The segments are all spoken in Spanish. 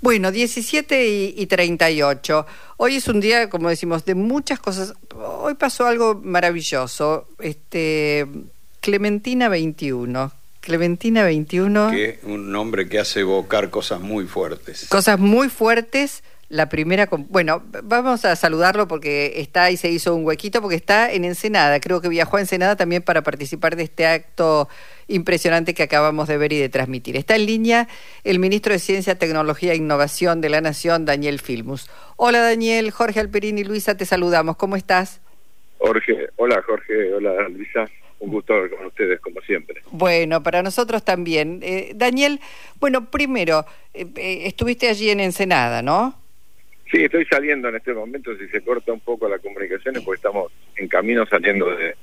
Bueno, 17 y, y 38. Hoy es un día, como decimos, de muchas cosas. Hoy pasó algo maravilloso. Este, Clementina 21. Clementina 21. Que un nombre que hace evocar cosas muy fuertes. Cosas muy fuertes. La primera, bueno, vamos a saludarlo porque está y se hizo un huequito porque está en Ensenada. Creo que viajó a Ensenada también para participar de este acto impresionante que acabamos de ver y de transmitir. Está en línea el ministro de Ciencia, Tecnología e Innovación de la Nación, Daniel Filmus. Hola Daniel, Jorge Alperini y Luisa, te saludamos. ¿Cómo estás? Jorge, hola Jorge, hola Luisa, un gusto hablar con ustedes como siempre. Bueno, para nosotros también. Eh, Daniel, bueno, primero, eh, eh, estuviste allí en Ensenada, ¿no? Sí, estoy saliendo en este momento, si se corta un poco la comunicación es porque estamos en camino saliendo de,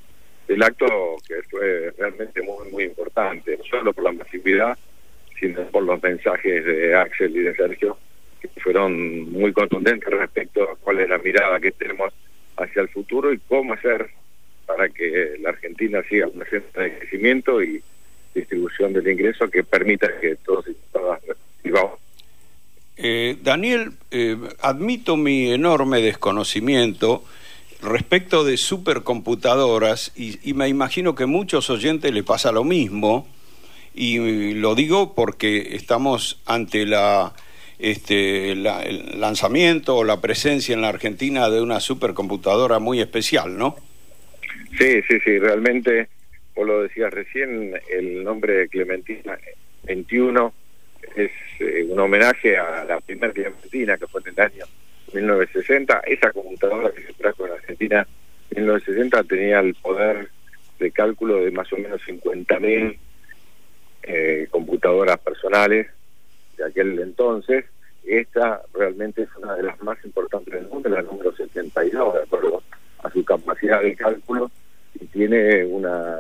del acto que fue realmente muy, muy importante, no solo por la masividad, sino por los mensajes de Axel y de Sergio, que fueron muy contundentes respecto a cuál es la mirada que tenemos hacia el futuro y cómo hacer para que la Argentina siga una senda de crecimiento y distribución del ingreso que permita que todos y todas vivamos Eh, Daniel, eh, admito mi enorme desconocimiento respecto de supercomputadoras y, y me imagino que muchos oyentes le pasa lo mismo y lo digo porque estamos ante la, este, la- el lanzamiento o la presencia en la Argentina de una supercomputadora muy especial, ¿no? Sí, sí, sí, realmente, vos lo decías recién, el nombre de Clementina 21 es eh, un homenaje a la primera Clementina que fue en el año 1960. Esa computadora que se trajo en Argentina en 1960 tenía el poder de cálculo de más o menos 50.000 eh, computadoras personales de aquel entonces. Esta realmente es una de las más importantes del mundo, la número 72, de acuerdo a su capacidad de cálculo, y tiene una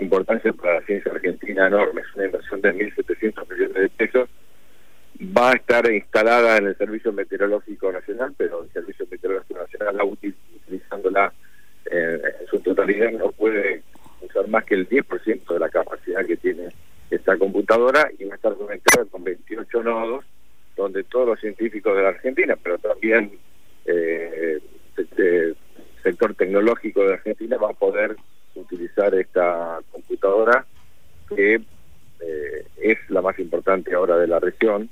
importancia para la ciencia argentina enorme. Es una inversión de 1.700 millones de pesos. Va a estar instalada en el Servicio Meteorológico Nacional, pero el Servicio Meteorológico Nacional, la util- utilizándola eh, en su totalidad, no puede usar más que el 10% de la capacidad que tiene esta computadora y va a estar conectada con 28 nodos, donde todos los científicos de la Argentina, pero también eh, este sector tecnológico de Argentina va a poder utilizar esta computadora que eh, es la más importante ahora de la región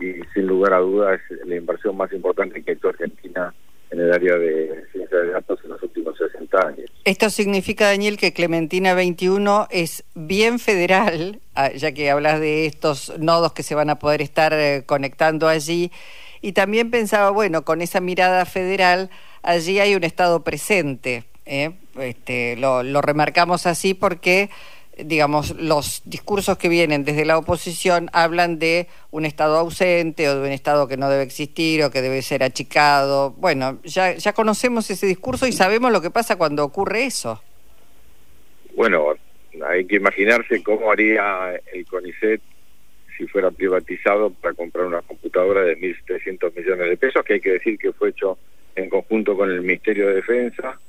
y sin lugar a dudas es la inversión más importante que ha hecho Argentina en el área de ciencia de datos en los últimos 60 años. Esto significa, Daniel, que Clementina 21 es bien federal, ah, ya que hablas de estos nodos que se van a poder estar eh, conectando allí. Y también pensaba, bueno, con esa mirada federal, allí hay un Estado presente. ¿Eh? Este, lo, lo remarcamos así porque, digamos, los discursos que vienen desde la oposición hablan de un Estado ausente o de un Estado que no debe existir o que debe ser achicado. Bueno, ya, ya conocemos ese discurso y sabemos lo que pasa cuando ocurre eso. Bueno, hay que imaginarse cómo haría el CONICET si fuera privatizado para comprar una computadora de 1.300 millones de pesos, que hay que decir que fue hecho en conjunto con el Ministerio de Defensa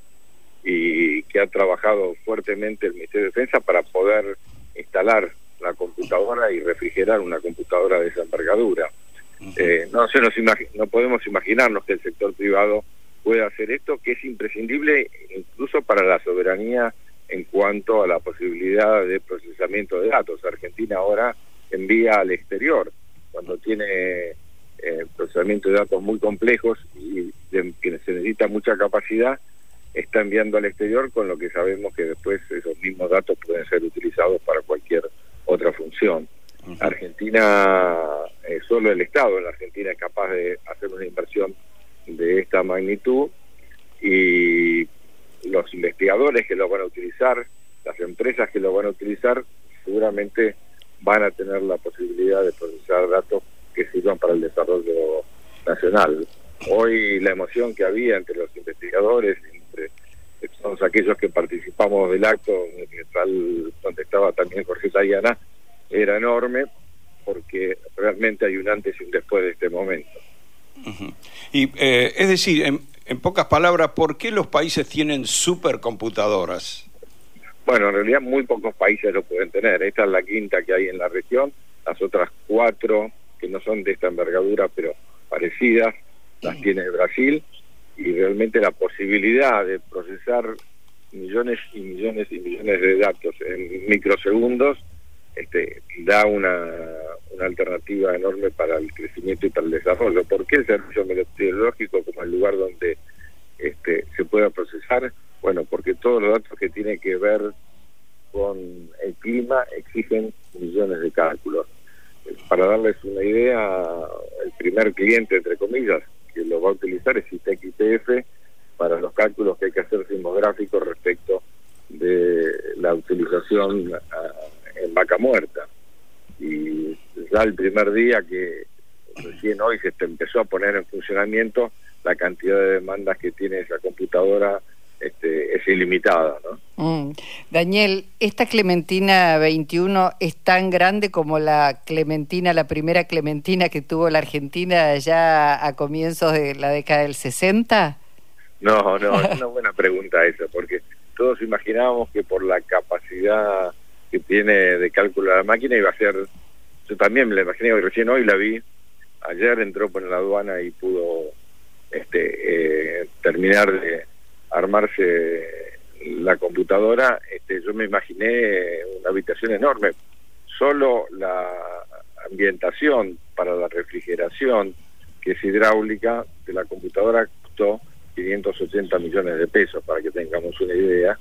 y que ha trabajado fuertemente el Ministerio de Defensa para poder instalar la computadora y refrigerar una computadora de esa envergadura. Eh, no, se nos no podemos imaginarnos que el sector privado pueda hacer esto, que es imprescindible incluso para la soberanía en cuanto a la posibilidad de procesamiento de datos. Argentina ahora envía al exterior cuando tiene eh, procesamiento de datos muy complejos y de, que se necesita mucha capacidad, está enviando al exterior con lo que sabemos que después esos mismos datos pueden ser utilizados para cualquier otra función. Argentina, eh, solo el Estado en la Argentina es capaz de hacer una inversión de esta magnitud y los investigadores que lo van a utilizar, las empresas que lo van a utilizar, seguramente van a tener la posibilidad de procesar datos que sirvan para el desarrollo nacional. Hoy la emoción que había entre los investigadores, todos aquellos que participamos del acto, donde estaba también Jorge Sayana, era enorme porque realmente hay un antes y un después de este momento. Y eh, es decir, en, en pocas palabras, ¿por qué los países tienen supercomputadoras? Bueno, en realidad muy pocos países lo pueden tener. Esta es la quinta que hay en la región. Las otras cuatro que no son de esta envergadura, pero parecidas, las tiene Brasil, y realmente la posibilidad de procesar millones y millones y millones de datos en microsegundos este, da una, una alternativa enorme para el crecimiento y para el desarrollo. ¿Por qué el servicio meteorológico como el lugar donde este, se pueda procesar? Bueno, porque todos los datos que tienen que ver con el clima exigen millones de cálculos. Para darles una idea, el primer cliente, entre comillas, que lo va a utilizar es ITEC IPF para los cálculos que hay que hacer sismográficos respecto de la utilización ah, en vaca muerta. Y ya el primer día que recién hoy se empezó a poner en funcionamiento, la cantidad de demandas que tiene esa computadora este, es ilimitada. Mm. Daniel, ¿esta Clementina 21 es tan grande como la Clementina, la primera Clementina que tuvo la Argentina ya a comienzos de la década del 60? No, no, es una buena pregunta esa, porque todos imaginábamos que por la capacidad que tiene de cálculo la máquina iba a ser, yo también me la imaginé, recién hoy la vi, ayer entró por la aduana y pudo este, eh, terminar de armarse la computadora, este, yo me imaginé una habitación enorme. Solo la ambientación para la refrigeración, que es hidráulica, de la computadora costó 580 millones de pesos, para que tengamos una idea.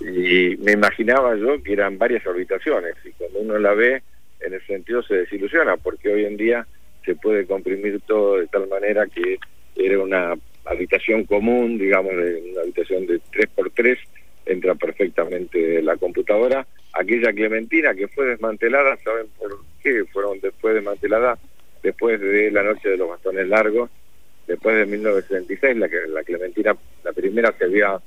Y me imaginaba yo que eran varias habitaciones, y cuando uno la ve, en ese sentido se desilusiona, porque hoy en día se puede comprimir todo de tal manera que era una habitación común, digamos, una habitación de 3x3, entra perfectamente la computadora. Aquella Clementina que fue desmantelada, ¿saben por qué fueron después desmanteladas? Después de la noche de los bastones largos, después de 1976, la, que, la Clementina, la primera se había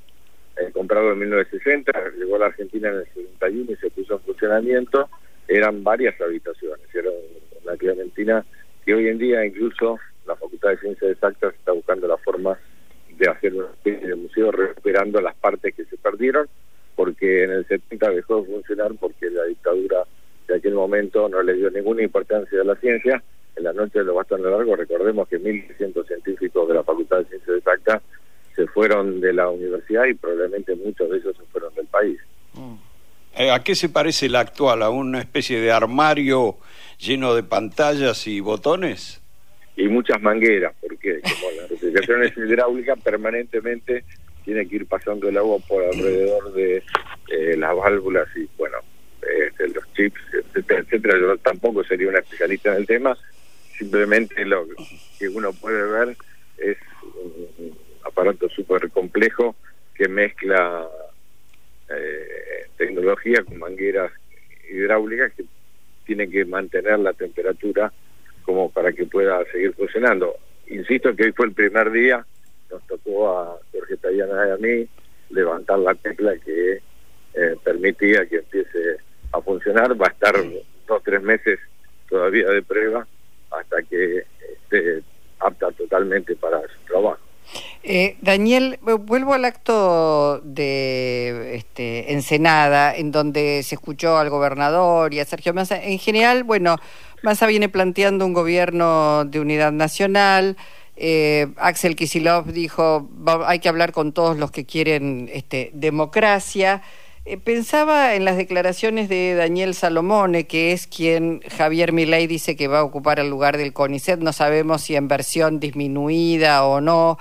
eh, comprado en 1960, llegó a la Argentina en el 71 y se puso en funcionamiento, eran varias habitaciones, era una Clementina que hoy en día incluso la Facultad de Ciencias Exactas está buscando la forma de hacer una especie de museo recuperando las partes que se perdieron, porque en el 70 dejó de funcionar porque la dictadura de aquel momento no le dio ninguna importancia a la ciencia. En la noche de los bastones largos, recordemos que 1.600 científicos de la Facultad de Ciencias Exactas se fueron de la universidad y probablemente muchos de ellos se fueron del país. Eh, ¿A qué se parece la actual? ¿A una especie de armario lleno de pantallas y botones? y muchas mangueras, porque como la refrigeración es hidráulica, permanentemente tiene que ir pasando el agua por alrededor de eh, las válvulas y, bueno, este, los chips, etcétera, etcétera. Yo tampoco sería una especialista en el tema, simplemente lo que uno puede ver es un aparato súper complejo que mezcla eh, tecnología con mangueras hidráulicas que tienen que mantener la temperatura como para que pueda seguir funcionando. Insisto que hoy fue el primer día, nos tocó a Jorge Tayana y a mí levantar la tecla que eh, permitía que empiece a funcionar. Va a estar dos tres meses todavía de prueba hasta que esté apta totalmente para su trabajo. Eh, Daniel, vuelvo al acto de este, Ensenada, en donde se escuchó al gobernador y a Sergio Massa. En general, bueno, Massa viene planteando un gobierno de unidad nacional. Eh, Axel Kisilov dijo, hay que hablar con todos los que quieren este, democracia. Eh, pensaba en las declaraciones de Daniel Salomone, que es quien Javier Milei dice que va a ocupar el lugar del CONICET, no sabemos si en versión disminuida o no,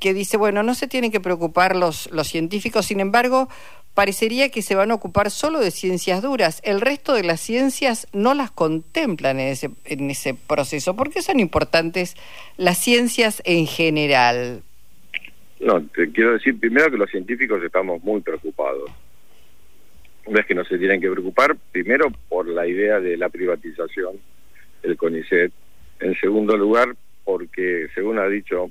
que dice, bueno, no se tienen que preocupar los, los científicos, sin embargo, parecería que se van a ocupar solo de ciencias duras. El resto de las ciencias no las contemplan en ese, en ese proceso. ¿Por qué son importantes las ciencias en general? No, te quiero decir primero que los científicos estamos muy preocupados. Una vez que no se tienen que preocupar, primero por la idea de la privatización del CONICET. En segundo lugar, porque según ha dicho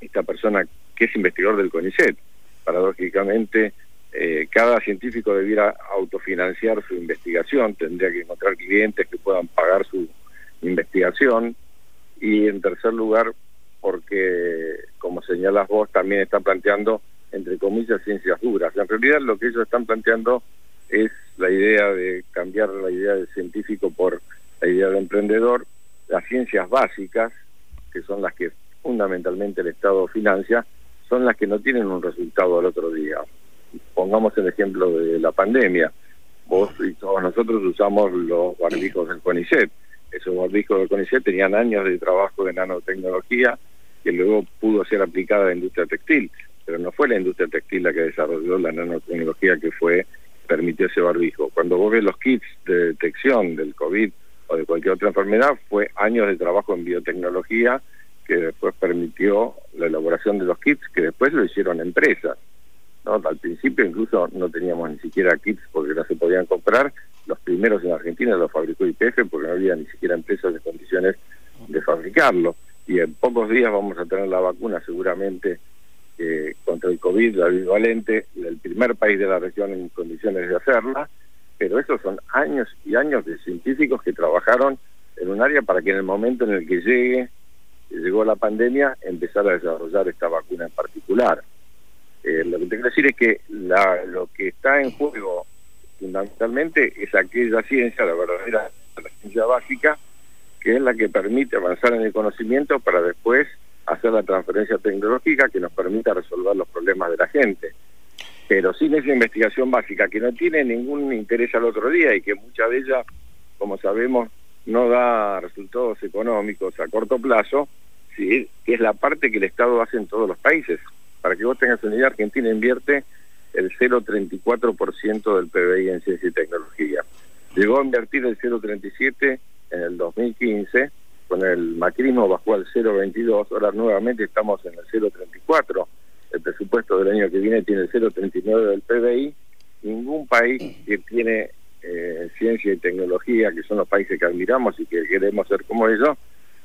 esta persona que es investigador del CONICET, paradójicamente eh, cada científico debiera autofinanciar su investigación, tendría que encontrar clientes que puedan pagar su investigación y en tercer lugar porque, como señalas vos, también está planteando, entre comillas, ciencias duras. En realidad lo que ellos están planteando es la idea de cambiar la idea del científico por la idea del emprendedor las ciencias básicas, que son las que fundamentalmente el Estado financia, son las que no tienen un resultado al otro día. Pongamos el ejemplo de la pandemia. Vos y todos nosotros usamos los barbijos del CONICET. Esos barbijos del CONICET tenían años de trabajo de nanotecnología que luego pudo ser aplicada a la industria textil, pero no fue la industria textil la que desarrolló la nanotecnología que fue permitió ese barbijo. Cuando vos ves los kits de detección del COVID o de cualquier otra enfermedad, fue años de trabajo en biotecnología que después permitió la elaboración de los kits, que después lo hicieron empresas. Al principio incluso no teníamos ni siquiera kits porque no se podían comprar. Los primeros en Argentina los fabricó IPF porque no había ni siquiera empresas de condiciones de fabricarlo. Y en pocos días vamos a tener la vacuna seguramente eh, contra el COVID, la bivalente, el primer país de la región en condiciones de hacerla, pero esos son años y años de científicos que trabajaron en un área para que en el momento en el que llegue llegó la pandemia, empezar a desarrollar esta vacuna en particular. Eh, lo que te quiero decir es que lo que está en juego fundamentalmente es aquella ciencia, la verdadera ciencia básica, que es la que permite avanzar en el conocimiento para después hacer la transferencia tecnológica que nos permita resolver los problemas de la gente. Pero sin esa investigación básica que no tiene ningún interés al otro día y que muchas de ellas, como sabemos, no da resultados económicos a corto plazo, ¿sí? es la parte que el Estado hace en todos los países. Para que vos tengas una idea, Argentina invierte el 0,34% del PBI en ciencia y tecnología. Llegó a invertir el 0,37% en el 2015, con el macrismo bajó al 0,22, ahora nuevamente estamos en el 0,34%. El presupuesto del año que viene tiene el 0,39 del PBI. Ningún país que tiene eh, ciencia y tecnología, que son los países que admiramos y que queremos ser como ellos,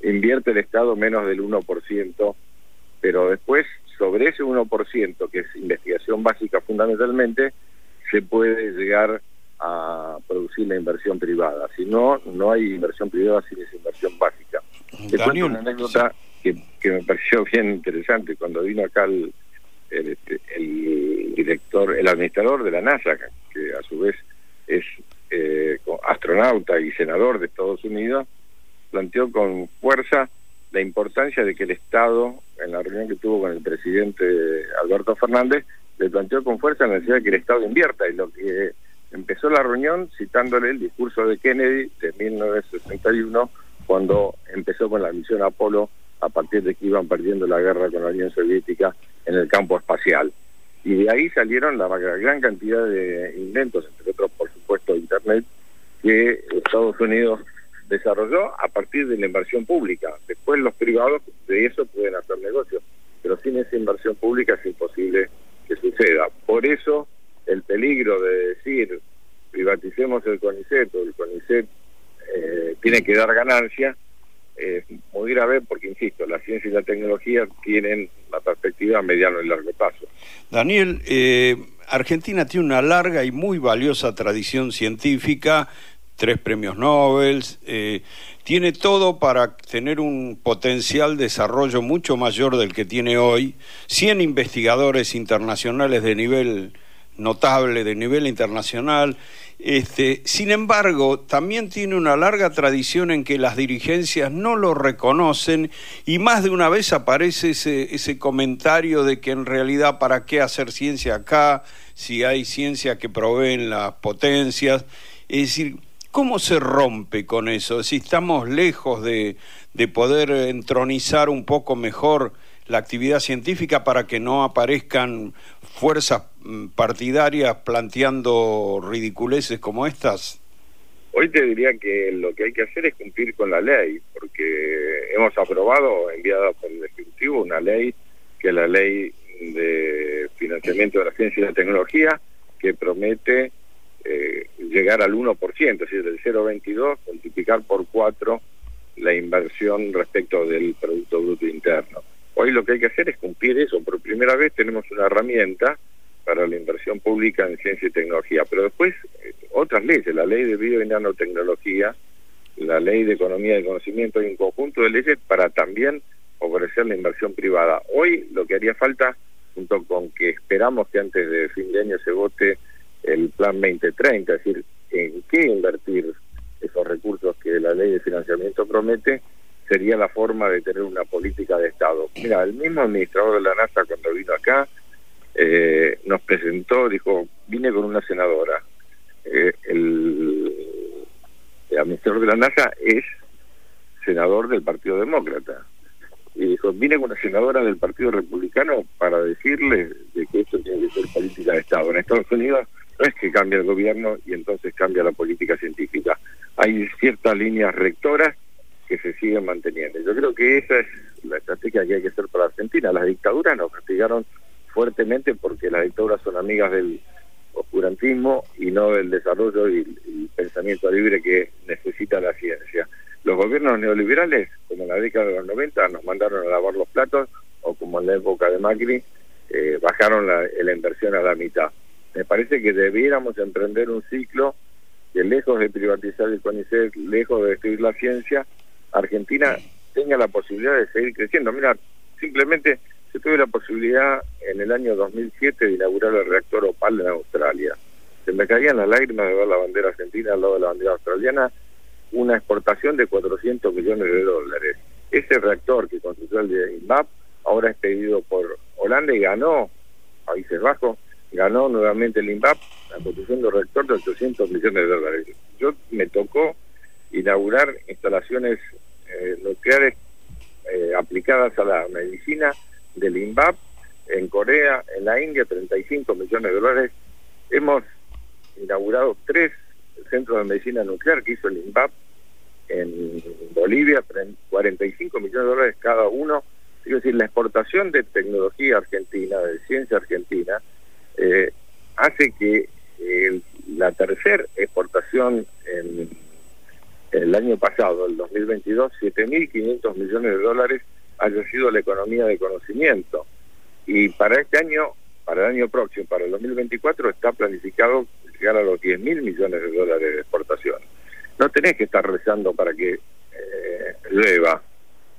invierte el Estado menos del 1%, pero después sobre ese 1%, que es investigación básica fundamentalmente, se puede llegar a producir la inversión privada. Si no, no hay inversión privada sin esa inversión básica. Te cuento una anécdota que, me pareció bien interesante. Cuando vino acá el, este, el director, el administrador de la NASA, que a su vez es eh, astronauta y senador de Estados Unidos, planteó con fuerza la importancia de que el Estado, en la reunión que tuvo con el presidente Alberto Fernández, le planteó con fuerza la necesidad de que el Estado invierta y lo que empezó la reunión citándole el discurso de Kennedy de 1961 cuando empezó con la misión Apolo a partir de que iban perdiendo la guerra con la Unión Soviética en el campo espacial. Y de ahí salieron la gran cantidad de inventos, entre otros, por supuesto, Internet, que Estados Unidos desarrolló a partir de la inversión pública. Después los privados de eso pueden hacer negocios, pero sin esa inversión pública es imposible que suceda. Por eso el peligro de decir privaticemos el CONICET o el CONICET eh, tiene que dar ganancia, es muy grave porque, insisto, la ciencia y la tecnología tienen la perspectiva a mediano y largo plazo. Daniel, eh, Argentina tiene una larga y muy valiosa tradición científica, tres premios Nobel, eh, tiene todo para tener un potencial desarrollo mucho mayor del que tiene hoy, 100 investigadores internacionales de nivel notable, de nivel internacional, este, sin embargo, también tiene una larga tradición en que las dirigencias no lo reconocen y más de una vez aparece ese, ese comentario de que en realidad para qué hacer ciencia acá si hay ciencia que proveen las potencias. Es decir, ¿cómo se rompe con eso? Si estamos lejos de, de poder entronizar un poco mejor la actividad científica para que no aparezcan fuerzas mm, partidarias planteando ridiculeces como estas? Hoy te diría que lo que hay que hacer es cumplir con la ley, porque hemos aprobado, enviada por el Ejecutivo, una ley que es la ley de financiamiento de la ciencia y la tecnología, que promete eh, llegar al 1%, es decir, del 0,22, multiplicar por 4 la inversión respecto del Producto Bruto Interno. Hoy lo que hay que hacer es cumplir eso. Por primera vez tenemos una herramienta para la inversión pública en ciencia y tecnología, pero después eh, otras leyes, la ley de bio y nanotecnología, la ley de economía del conocimiento y un conjunto de leyes para también ofrecer la inversión privada. Hoy lo que haría falta, junto con que esperamos que antes de fin de año se vote el plan 2030, es decir, en qué invertir esos recursos que la ley de financiamiento promete, sería la forma de tener una política de Estado. Mira, el mismo administrador de la NASA cuando vino acá eh, nos presentó, dijo, vine con una senadora. Eh, el, el administrador de la NASA es senador del Partido Demócrata. Y dijo, vine con una senadora del Partido Republicano para decirle de que esto tiene que ser política de Estado. En Estados Unidos no es que cambia el gobierno y entonces cambia la política científica. Hay ciertas líneas rectoras que se siguen manteniendo. Yo creo que esa es la estrategia que hay que hacer para Argentina. Las dictaduras nos castigaron fuertemente porque las dictaduras son amigas del oscurantismo y no del desarrollo y, el pensamiento libre que necesita la ciencia. Los gobiernos neoliberales, como en la década de los 90, nos mandaron a lavar los platos, o como en la época de Macri, eh, bajaron la, la inversión a la mitad. Me parece que debiéramos emprender un ciclo que lejos de privatizar el CONICET, lejos de destruir la ciencia, Argentina tenga la posibilidad de seguir creciendo. Mira, simplemente se tuve la posibilidad en el año 2007 de inaugurar el reactor Opal en Australia. Se me caían las lágrimas de ver la bandera argentina al lado de la bandera australiana, una exportación de 400 millones de dólares. Ese reactor que construyó el de INMAP ahora es pedido por Holanda y ganó, Países Bajos, ganó nuevamente el INVAP la construcción del reactor de 800 millones de dólares. Yo me tocó inaugurar instalaciones eh, nucleares eh, aplicadas a la medicina del INVAP en Corea, en la India, 35 millones de dólares. Hemos inaugurado tres centros de medicina nuclear que hizo el INVAP en Bolivia, 45 millones de dólares cada uno. Es decir, la exportación de tecnología argentina, de ciencia argentina, eh, hace que la tercera exportación el año pasado, el 2022, 7.500 millones de dólares haya sido la economía de conocimiento. Y para este año, para el año próximo, para el 2024, está planificado llegar a los 10.000 millones de dólares de exportación. No tenés que estar rezando para que eh, llueva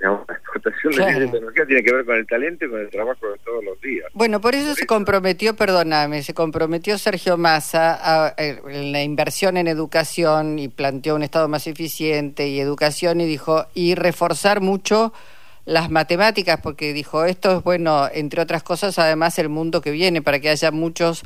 la exportación de tecnología tiene que ver con el talento y con el trabajo de todos los días. Bueno, por eso se comprometió, perdóname, se comprometió Sergio Massa en la inversión en educación y planteó un Estado más eficiente y educación y dijo, y reforzar mucho las matemáticas, porque dijo, esto es bueno, entre otras cosas, además el mundo que viene, para que haya muchos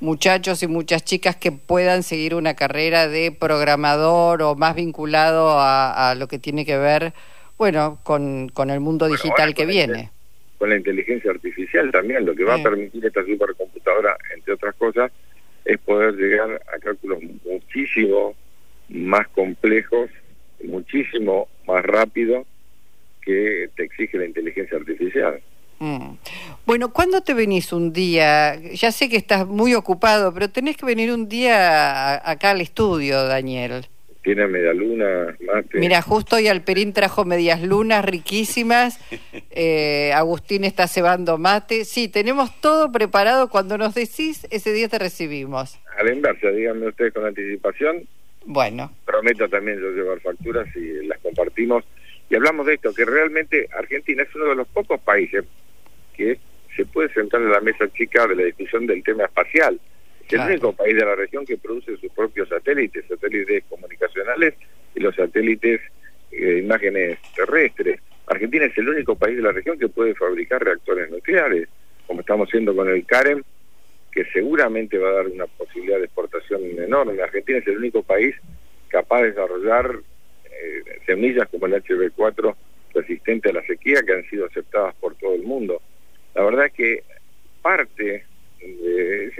muchachos y muchas chicas que puedan seguir una carrera de programador o más vinculado a, a lo que tiene que ver bueno, con, con el mundo digital que viene. con la inteligencia artificial también, lo que va a permitir esta supercomputadora, entre otras cosas, es poder llegar a cálculos muchísimo más complejos, muchísimo más rápido que te exige la inteligencia artificial. Mm. Bueno, ¿cuándo te venís un día? Ya sé que estás muy ocupado, pero tenés que venir un día acá al estudio, Daniel tiene media luna, mate. Mira, justo hoy Alperín trajo medias lunas riquísimas, eh, Agustín está cebando mate. Sí, tenemos todo preparado. Cuando nos decís, ese día te recibimos. A la inversa, díganme ustedes con anticipación. Bueno. Prometo también yo llevar facturas y las compartimos. Y hablamos de esto, que realmente Argentina es uno de los pocos países que se puede sentar en la mesa chica de la discusión del tema espacial es el único país de la región que produce sus propios satélites, satélites comunicacionales y los satélites eh, imágenes terrestres. Argentina es el único país de la región que puede fabricar reactores nucleares, como estamos haciendo con el CAREM, que seguramente va a dar una posibilidad de exportación enorme. Argentina es el único país capaz de desarrollar eh, semillas como el HB4 resistente a la sequía que han sido aceptadas por todo el mundo. La verdad es que parte de,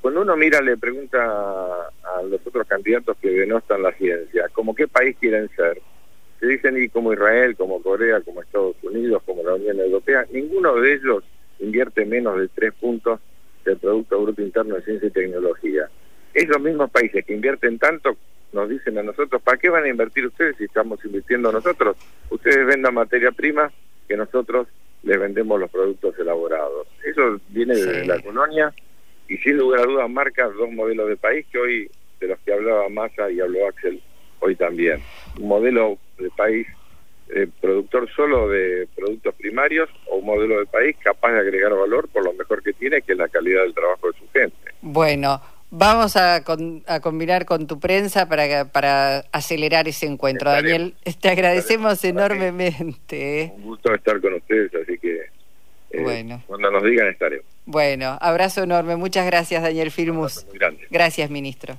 cuando uno mira, le pregunta a los otros candidatos que denostan la ciencia, como qué país quieren ser. Se dicen y como Israel, como Corea, como Estados Unidos, como la Unión Europea, ninguno de ellos invierte menos de tres puntos del Producto Bruto Interno de Ciencia y Tecnología. Esos mismos países que invierten tanto nos dicen a nosotros, ¿para qué van a invertir ustedes si estamos invirtiendo nosotros? Ustedes vendan materia prima que nosotros les vendemos los productos elaborados. Eso viene de la colonia y sin lugar a dudas marca dos modelos de país que hoy, de los que hablaba Massa y habló Axel hoy también. Un modelo de país eh, productor solo de productos primarios o un modelo de país capaz de agregar valor por lo mejor que tiene, que es la calidad del trabajo de su gente. Bueno, Vamos a, a, combinar con tu prensa para, para acelerar ese encuentro. Daniel, te agradecemos enormemente. Un gusto estar con ustedes, así que eh, bueno. cuando nos digan estaremos. Bueno, abrazo enorme. Muchas gracias, Daniel Filmus. Gracias, ministro.